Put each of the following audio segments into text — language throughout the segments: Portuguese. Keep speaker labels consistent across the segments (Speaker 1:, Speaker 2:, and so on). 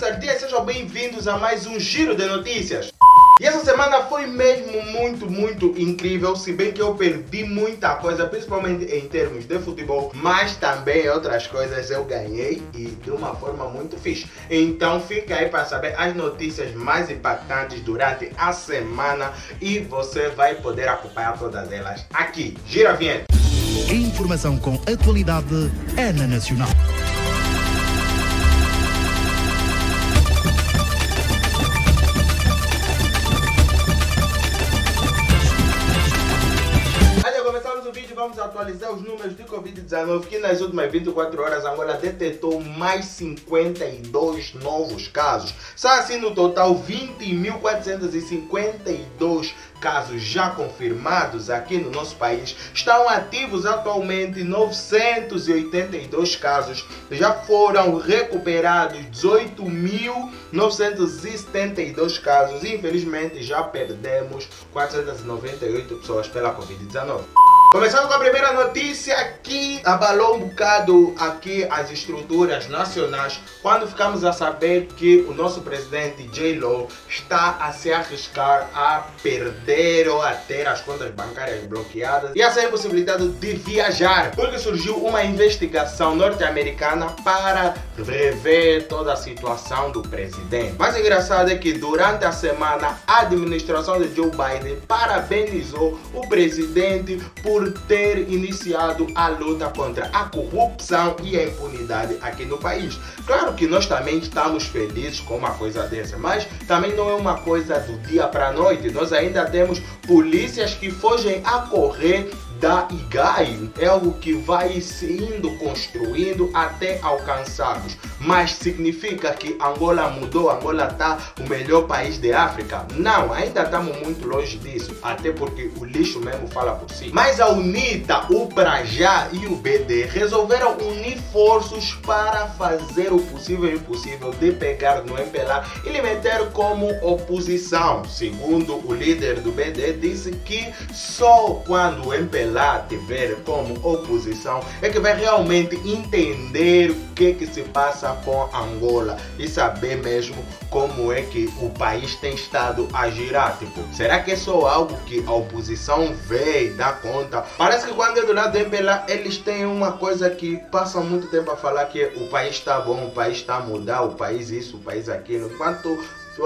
Speaker 1: Sardia e sejam bem-vindos a mais um Giro de Notícias. E essa semana foi mesmo muito, muito incrível, se bem que eu perdi muita coisa, principalmente em termos de futebol, mas também outras coisas eu ganhei e de uma forma muito fixe. Então fica aí para saber as notícias mais impactantes durante a semana e você vai poder acompanhar todas elas aqui. Gira a vinheta.
Speaker 2: Informação com atualidade é na Nacional.
Speaker 1: Vamos atualizar os números de Covid-19 que nas últimas 24 horas Angola detectou mais 52 novos casos. Só assim no total 20.452 casos já confirmados aqui no nosso país. Estão ativos atualmente 982 casos. Já foram recuperados 18.972 casos. Infelizmente já perdemos 498 pessoas pela Covid-19. Começando com a primeira notícia que abalou um bocado aqui as estruturas nacionais quando ficamos a saber que o nosso presidente J. Lo está a se arriscar a perder ou a ter as contas bancárias bloqueadas e a ser impossibilitado de viajar, porque surgiu uma investigação norte-americana para rever toda a situação do presidente. Mas engraçado é que durante a semana a administração de Joe Biden parabenizou o presidente por ter iniciado a luta contra a corrupção e a impunidade aqui no país. Claro que nós também estamos felizes com uma coisa dessa, mas também não é uma coisa do dia para a noite. Nós ainda temos polícias que fogem a correr da IGAI é algo que vai se indo construindo até alcançarmos. Mas significa que Angola mudou, Angola está o melhor país de África? Não, ainda estamos muito longe disso, até porque o lixo mesmo fala por si. Mas a UNITA, o Brajá e o BD resolveram unir forços para fazer o possível e impossível de pegar no MPLA e lhe meter como oposição. Segundo o líder do BD, disse que só quando o MPLA tiver como oposição é que vai realmente entender o que que se passa com Angola e saber mesmo como é que o país tem estado a girar. Tipo, será que é só algo que a oposição vê e dá conta? Parece que quando é do lado do MPLA, eles têm uma coisa que passam muito tempo a falar que o país está bom, o país está a mudar, o país isso, o país aquilo. Enquanto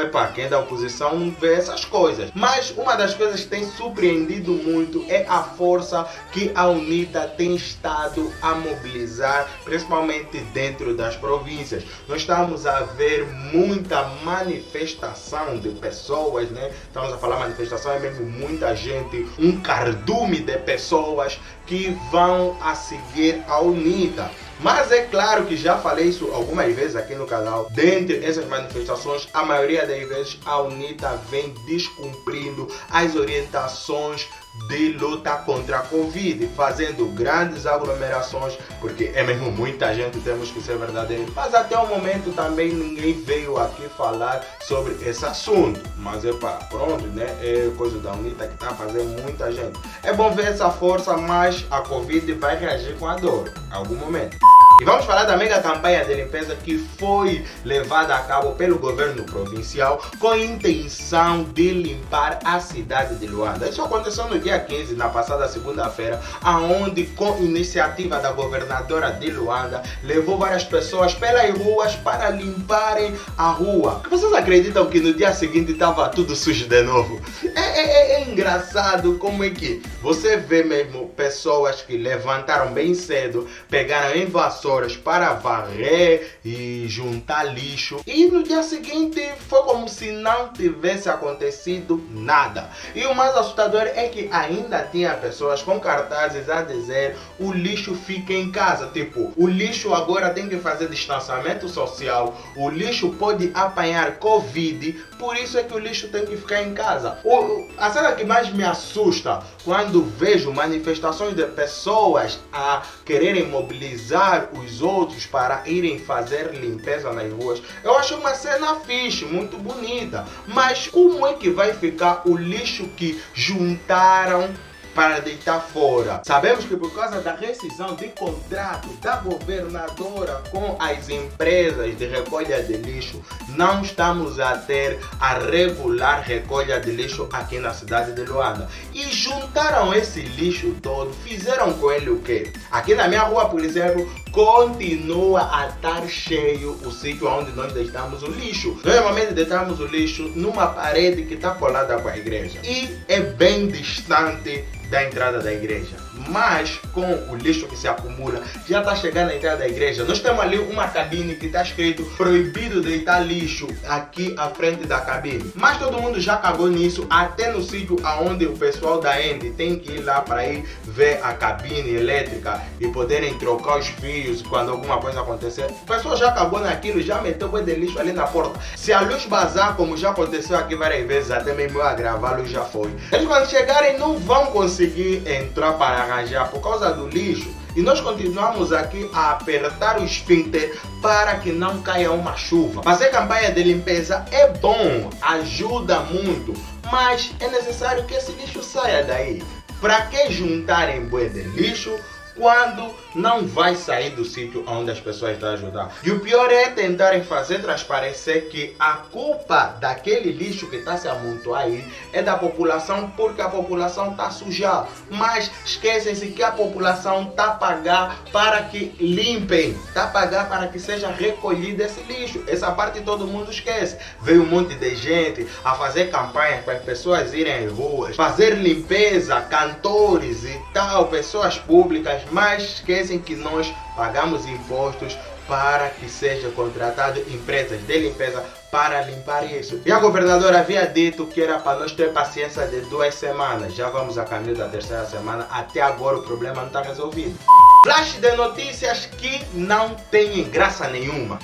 Speaker 1: Epa, quem é da oposição vê essas coisas. Mas uma das coisas que tem surpreendido muito é a força que a UNITA tem estado a mobilizar, principalmente dentro das províncias. Nós estamos a ver muita manifestação de pessoas, né? Estamos a falar manifestação, é mesmo muita gente, um cardume de pessoas que vão a seguir a UNITA. Mas é claro que já falei isso algumas vezes aqui no canal. Dentre essas manifestações, a maioria das vezes a UNITA vem descumprindo as orientações de luta contra a Covid, fazendo grandes aglomerações, porque é mesmo muita gente, temos que ser verdadeiros. Mas até o momento também ninguém veio aqui falar sobre esse assunto. Mas é para pronto, né? É coisa da UNITA que está fazendo muita gente. É bom ver essa força, mas a Covid vai reagir com a dor, em algum momento. Vamos falar da mega campanha de limpeza que foi levada a cabo pelo governo provincial com a intenção de limpar a cidade de Luanda. Isso aconteceu no dia 15, na passada segunda-feira, aonde com iniciativa da governadora de Luanda, levou várias pessoas pelas ruas para limparem a rua. Vocês acreditam que no dia seguinte estava tudo sujo de novo? É, é, é engraçado como é que você vê mesmo pessoas que levantaram bem cedo, pegaram em vassouras para varrer e juntar lixo e no dia seguinte foi como se não tivesse acontecido nada. E o mais assustador é que ainda tinha pessoas com cartazes a dizer o lixo fica em casa. Tipo, o lixo agora tem que fazer distanciamento social, o lixo pode apanhar Covid, por isso é que o lixo tem que ficar em casa. O, a cena que mais me assusta quando vejo manifestações de pessoas a quererem mobilizar os outros para irem fazer limpeza nas ruas, eu acho uma cena fixe, muito bonita. Mas como é que vai ficar o lixo que juntaram para deitar fora. Sabemos que por causa da rescisão de contrato da governadora com as empresas de recolha de lixo, não estamos a ter a regular recolha de lixo aqui na cidade de Luanda. E juntaram esse lixo todo, fizeram com ele o quê? Aqui na minha rua, por exemplo, continua a estar cheio o sítio onde nós deixamos o lixo. Normalmente deixamos o lixo numa parede que está colada com a igreja e é bem distante da entrada da igreja. Mas com o lixo que se acumula, já está chegando à entrada da igreja. Nós temos ali uma cabine que está escrito proibido deitar lixo aqui à frente da cabine. Mas todo mundo já cagou nisso, até no sítio aonde o pessoal da End tem que ir lá para ir ver a cabine elétrica e poderem trocar os fios quando alguma coisa acontecer. O pessoal já cagou naquilo, já meteu o de lixo ali na porta. Se a luz vazar, como já aconteceu aqui várias vezes, até mesmo eu a gravar, a luz já foi. Eles quando chegarem não vão conseguir entrar para arranjar por causa do lixo. E nós continuamos aqui a apertar o esfíncter para que não caia uma chuva. Fazer campanha de limpeza é bom, ajuda muito, mas é necessário que esse lixo saia daí. Para que juntarem bué de lixo quando não vai sair do sítio onde as pessoas estão ajudar. E o pior é tentarem fazer transparecer que a culpa daquele lixo que está se amontoando aí é da população porque a população está suja. Mas esquecem-se que a população está a pagar para que limpem, está a pagar para que seja recolhido esse lixo. Essa parte todo mundo esquece. Veio um monte de gente a fazer campanha para as pessoas irem às ruas, fazer limpeza, cantores e tal, pessoas públicas, mas esquecem que nós pagamos impostos para que seja contratado empresas de limpeza para limpar isso. E a governadora havia dito que era para nós ter paciência de duas semanas. Já vamos a caminho da terceira semana. Até agora o problema não está resolvido. Flash de notícias que não têm graça nenhuma.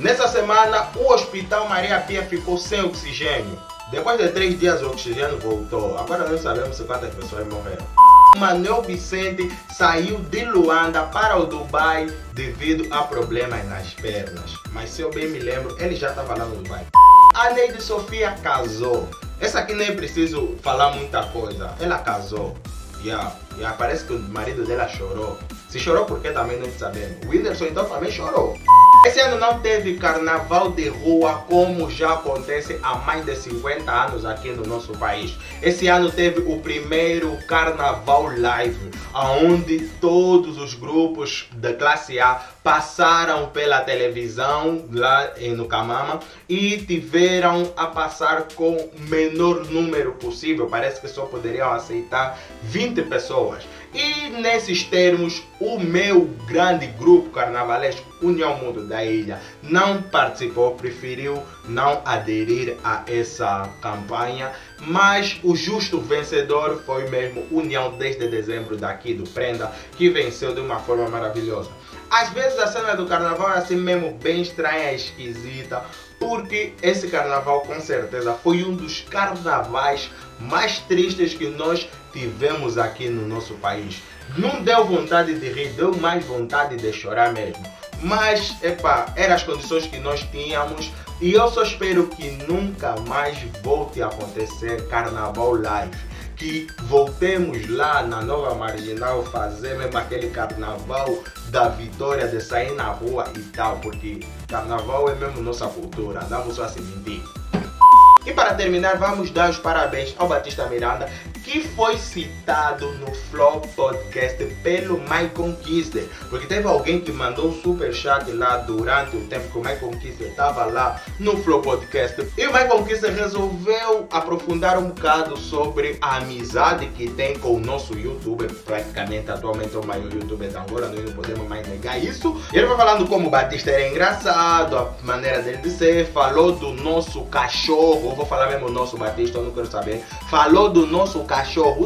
Speaker 1: Nessa semana, o Hospital Maria Pia ficou sem oxigênio. Depois de três dias, o oxigênio voltou. Agora não sabemos quantas pessoas morreram. Manuel Vicente saiu de Luanda para o Dubai devido a problemas nas pernas. Mas se eu bem me lembro, ele já estava lá no Dubai. A Neide Sofia casou. Essa aqui nem preciso falar muita coisa. Ela casou. Yeah, yeah, parece que o marido dela chorou. Se chorou porque também não sabemos. O Whindersson então também chorou. Esse ano não teve carnaval de rua como já acontece há mais de 50 anos aqui no nosso país. Esse ano teve o primeiro carnaval live, onde todos os grupos da classe A passaram pela televisão lá no Camama e tiveram a passar com o menor número possível. Parece que só poderiam aceitar 20 pessoas. E nesses termos, o meu grande grupo carnavalesco União Mundo da Ilha não participou, preferiu não aderir a essa campanha, mas o justo vencedor foi mesmo União desde dezembro daqui do Prenda, que venceu de uma forma maravilhosa. Às vezes a cena do carnaval é assim mesmo bem estranha, esquisita, porque esse carnaval com certeza foi um dos carnavais mais tristes que nós tivemos aqui no nosso país. Não deu vontade de rir, deu mais vontade de chorar mesmo. Mas, epa, eram as condições que nós tínhamos e eu só espero que nunca mais volte a acontecer Carnaval Live. Que voltemos lá na nova marginal fazer mesmo aquele carnaval da vitória de sair na rua e tal, porque carnaval é mesmo nossa cultura, andamos só se mentir. E para terminar, vamos dar os parabéns ao Batista Miranda, que foi citado no Flow Podcast pelo Michael Kisler. Porque teve alguém que mandou um super chat lá durante o tempo que o Michael Kisler estava lá no Flow Podcast. E o Michael Kisler resolveu aprofundar um bocado sobre a amizade que tem com o nosso youtuber. Praticamente, atualmente, é o maior youtuber da Angola, não podemos mais negar isso. Ele foi falando como o Batista era engraçado, a maneira dele de ser, falou do nosso cachorro vou falar mesmo nosso Batista, eu não quero saber. Falou do nosso cachorro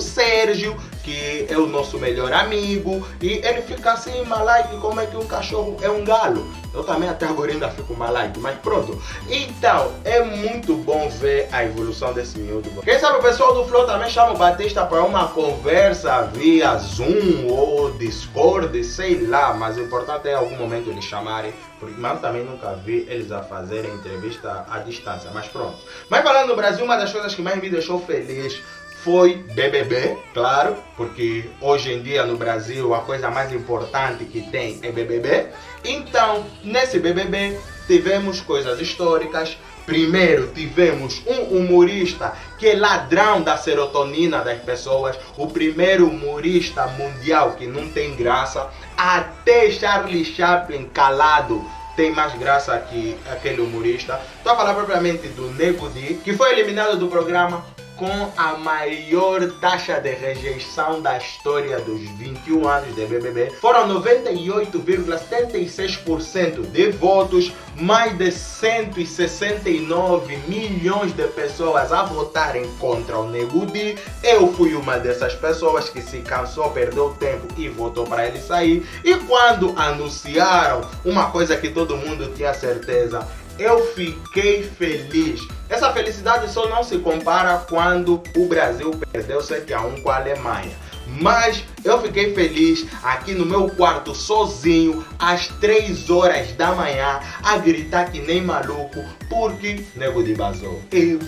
Speaker 1: Sérgio, que é o nosso melhor amigo, e ele fica assim, malaique, como é que um cachorro é um galo? Eu também até agora ainda fico malaique, mas pronto. Então, é muito bom ver a evolução desse miúdo. Quem sabe o pessoal do Flow também chama o Batista para uma conversa via Zoom ou Discord, sei lá, mas o importante é algum momento eles chamarem porque mas também nunca vi eles a fazerem entrevista à distância, mas pronto. Mas falando no Brasil, uma das coisas que mais me deixou feliz foi BBB, claro, porque hoje em dia no Brasil a coisa mais importante que tem é BBB. Então, nesse BBB tivemos coisas históricas. Primeiro, tivemos um humorista que é ladrão da serotonina das pessoas, o primeiro humorista mundial que não tem graça, até Charlie Chaplin calado tem mais graça que aquele humorista. Estou a falar propriamente do Nego Di, que foi eliminado do programa com a maior taxa de rejeição da história dos 21 anos de BBB. Foram 98,76% de votos, mais de 169 milhões de pessoas a votarem contra o Negudi. Eu fui uma dessas pessoas que se cansou, perdeu tempo e votou para ele sair. E quando anunciaram uma coisa que todo mundo tinha certeza, eu fiquei feliz. Essa felicidade só não se compara quando o Brasil perdeu 7 a 1 com a Alemanha. Mas eu fiquei feliz aqui no meu quarto sozinho às 3 horas da manhã a gritar que nem maluco porque nego de basou. Eu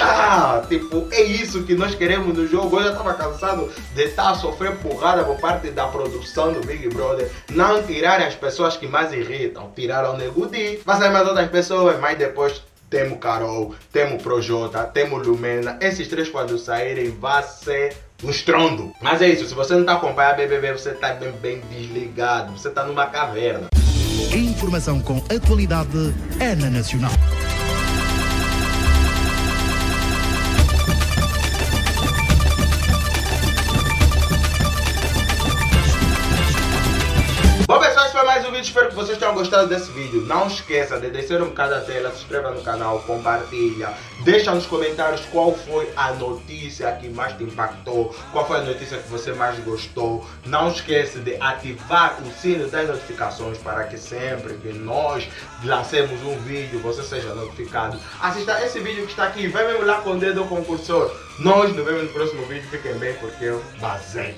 Speaker 1: ah, tipo, é isso que nós queremos no jogo. Eu já estava cansado de estar a sofrer porrada por parte da produção do Big Brother. Não tirarem as pessoas que mais irritam. Tiraram o Nego Di, mas mais outras pessoas, mas depois temos Carol, temos Projota, temos Lumena. Esses três quando saírem vai ser um estrondo. Mas é isso, se você não está acompanhando a BBB, você está bem, bem desligado. Você está numa caverna.
Speaker 2: Informação com atualidade é na Nacional.
Speaker 1: Espero que vocês tenham gostado desse vídeo. Não esqueça de descer um bocado a tela, se inscreva no canal, compartilha. Deixa nos comentários qual foi a notícia que mais te impactou, qual foi a notícia que você mais gostou. Não esqueça de ativar o sino das notificações para que sempre que nós lancemos um vídeo, você seja notificado. Assista esse vídeo que está aqui, vai mesmo lá com o dedo concursor. Nós nos vemos no próximo vídeo, fiquem bem porque eu basei.